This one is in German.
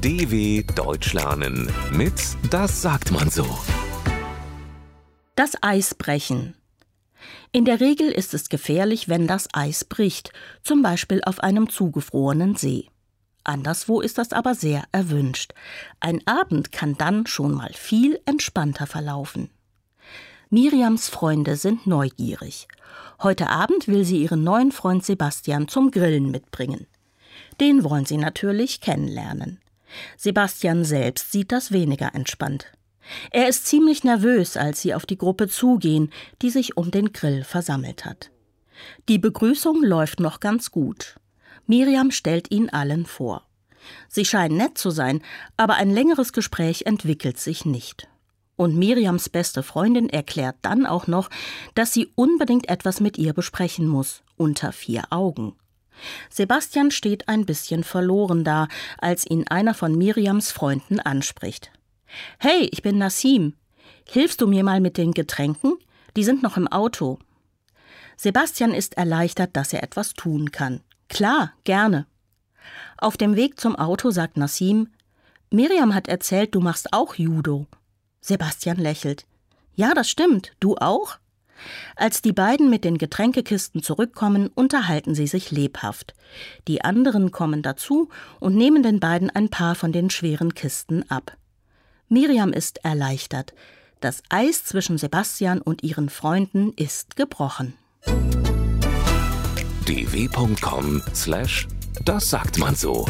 DW Deutsch lernen mit Das sagt man so. Das Eis brechen. In der Regel ist es gefährlich, wenn das Eis bricht, zum Beispiel auf einem zugefrorenen See. Anderswo ist das aber sehr erwünscht. Ein Abend kann dann schon mal viel entspannter verlaufen. Miriams Freunde sind neugierig. Heute Abend will sie ihren neuen Freund Sebastian zum Grillen mitbringen. Den wollen sie natürlich kennenlernen. Sebastian selbst sieht das weniger entspannt. Er ist ziemlich nervös, als sie auf die Gruppe zugehen, die sich um den Grill versammelt hat. Die Begrüßung läuft noch ganz gut. Miriam stellt ihn allen vor. Sie scheinen nett zu sein, aber ein längeres Gespräch entwickelt sich nicht. Und Miriams beste Freundin erklärt dann auch noch, dass sie unbedingt etwas mit ihr besprechen muss, unter vier Augen. Sebastian steht ein bisschen verloren da, als ihn einer von Miriams Freunden anspricht. Hey, ich bin Nassim. Hilfst du mir mal mit den Getränken? Die sind noch im Auto. Sebastian ist erleichtert, dass er etwas tun kann. Klar, gerne. Auf dem Weg zum Auto sagt Nassim, Miriam hat erzählt, du machst auch Judo. Sebastian lächelt. Ja, das stimmt. Du auch? Als die beiden mit den Getränkekisten zurückkommen, unterhalten sie sich lebhaft. Die anderen kommen dazu und nehmen den beiden ein paar von den schweren Kisten ab. Miriam ist erleichtert. Das Eis zwischen Sebastian und ihren Freunden ist gebrochen. dw.com/das sagt man so.